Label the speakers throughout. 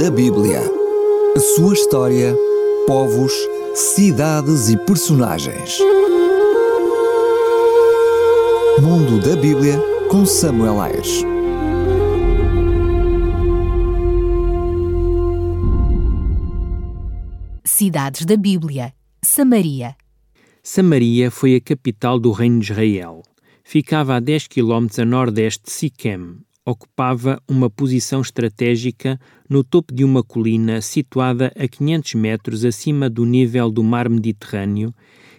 Speaker 1: da Bíblia. A sua história, povos, cidades e personagens. Mundo da Bíblia com Samuel Ayres.
Speaker 2: Cidades da Bíblia. Samaria.
Speaker 3: Samaria foi a capital do Reino de Israel. Ficava a 10 km a nordeste de Siquem. Ocupava uma posição estratégica no topo de uma colina situada a 500 metros acima do nível do mar Mediterrâneo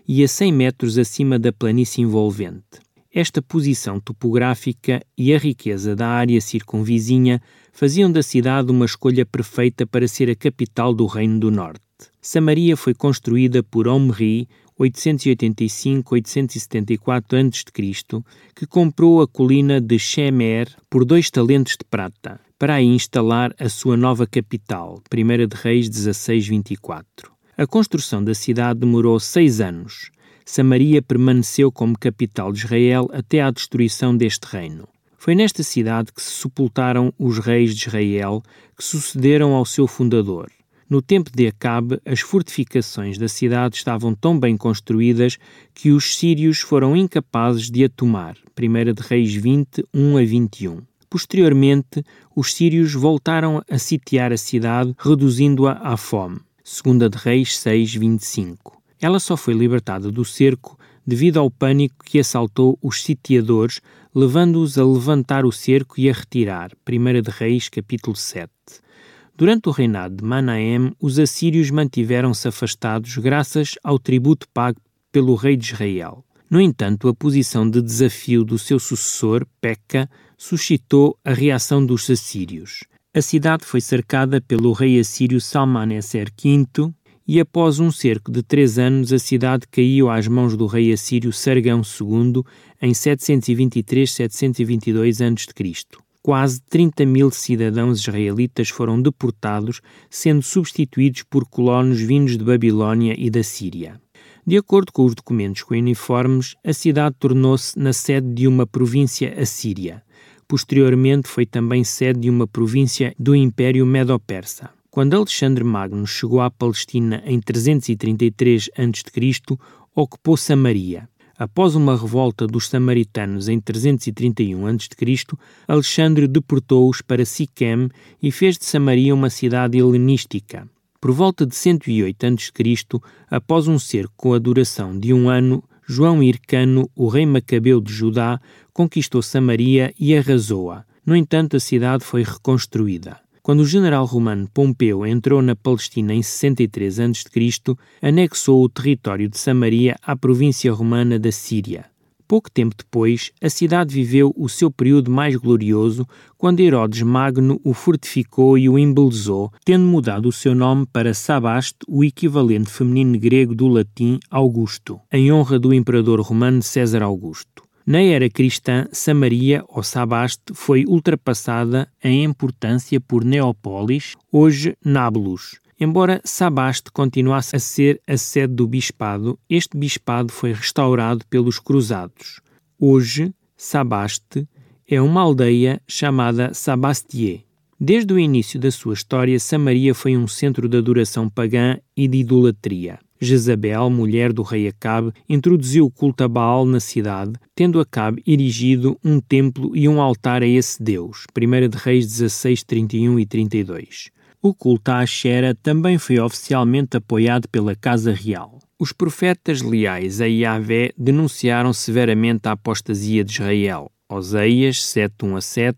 Speaker 3: e a 100 metros acima da planície envolvente. Esta posição topográfica e a riqueza da área circunvizinha faziam da cidade uma escolha perfeita para ser a capital do Reino do Norte. Samaria foi construída por Omri 885-874 a.C., que comprou a colina de Shemer por dois talentos de prata, para aí instalar a sua nova capital, 1 de Reis 1624. A construção da cidade demorou seis anos. Samaria permaneceu como capital de Israel até à destruição deste reino. Foi nesta cidade que se sepultaram os reis de Israel que sucederam ao seu fundador. No tempo de Acabe, as fortificações da cidade estavam tão bem construídas que os sírios foram incapazes de a tomar. 1 de Reis 20, 1 a 21. Posteriormente, os sírios voltaram a sitiar a cidade, reduzindo-a à fome. 2 de Reis 6, 25. Ela só foi libertada do cerco devido ao pânico que assaltou os sitiadores, levando-os a levantar o cerco e a retirar. 1 de Reis, capítulo 7. Durante o reinado de Manaém, os assírios mantiveram-se afastados graças ao tributo pago pelo rei de Israel. No entanto, a posição de desafio do seu sucessor, Peca, suscitou a reação dos assírios. A cidade foi cercada pelo rei assírio Salmaneser V e, após um cerco de três anos, a cidade caiu às mãos do rei assírio Sargão II em 723-722 a.C quase 30 mil cidadãos israelitas foram deportados, sendo substituídos por colonos vindos de Babilônia e da Síria. De acordo com os documentos cuneiformes, a cidade tornou-se na sede de uma província assíria. Posteriormente foi também sede de uma província do Império Medo-Persa. Quando Alexandre Magno chegou à Palestina em 333 a.C., ocupou Samaria. Após uma revolta dos samaritanos em 331 a.C., Alexandre deportou-os para Siquem e fez de Samaria uma cidade helenística. Por volta de 108 a.C., após um cerco com a duração de um ano, João Hircano, o rei macabeu de Judá, conquistou Samaria e arrasou-a. No entanto, a cidade foi reconstruída. Quando o general romano Pompeu entrou na Palestina em 63 a.C., anexou o território de Samaria à província romana da Síria. Pouco tempo depois, a cidade viveu o seu período mais glorioso quando Herodes Magno o fortificou e o embelezou, tendo mudado o seu nome para Sabaste, o equivalente feminino grego do latim Augusto, em honra do imperador romano César Augusto. Na era cristã, Samaria, ou Sabaste, foi ultrapassada em importância por Neópolis, hoje Nablus. Embora Sabaste continuasse a ser a sede do bispado, este bispado foi restaurado pelos cruzados. Hoje, Sabaste é uma aldeia chamada Sabastie. Desde o início da sua história, Samaria foi um centro de adoração pagã e de idolatria. Jezabel, mulher do rei Acabe, introduziu o culto a Baal na cidade, tendo Acabe erigido um templo e um altar a esse deus. 1 de Reis 16, 31 e 32. O culto a Asherah também foi oficialmente apoiado pela Casa Real. Os profetas leais a Yahvé denunciaram severamente a apostasia de Israel. Oseias 7, 1 a 7,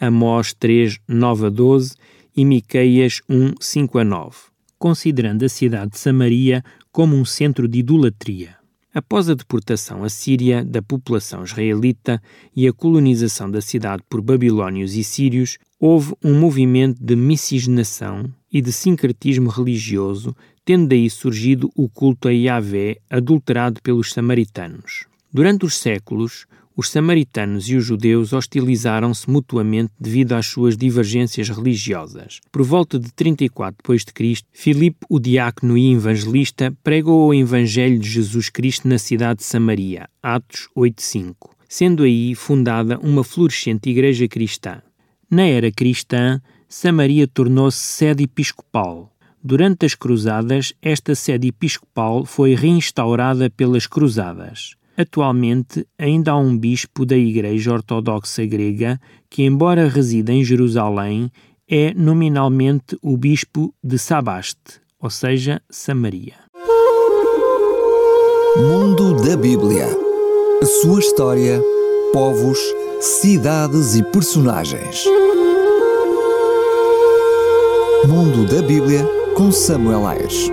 Speaker 3: Amós 3, 9 a 12 e Miqueias 1, 5 a 9 considerando a cidade de Samaria como um centro de idolatria. Após a deportação à Síria da população israelita e a colonização da cidade por babilônios e sírios, houve um movimento de miscigenação e de sincretismo religioso, tendo daí surgido o culto a Yahvé adulterado pelos samaritanos. Durante os séculos, os samaritanos e os judeus hostilizaram-se mutuamente devido às suas divergências religiosas. Por volta de 34 d.C., Filipe, o diácono e evangelista, pregou o evangelho de Jesus Cristo na cidade de Samaria, Atos 8.5, sendo aí fundada uma florescente igreja cristã. Na era cristã, Samaria tornou-se sede episcopal. Durante as Cruzadas, esta sede episcopal foi reinstaurada pelas Cruzadas. Atualmente, ainda há um bispo da Igreja Ortodoxa Grega que, embora resida em Jerusalém, é nominalmente o bispo de Sabaste, ou seja, Samaria.
Speaker 1: Mundo da Bíblia. A sua história, povos, cidades e personagens. Mundo da Bíblia com Samuel Ayres.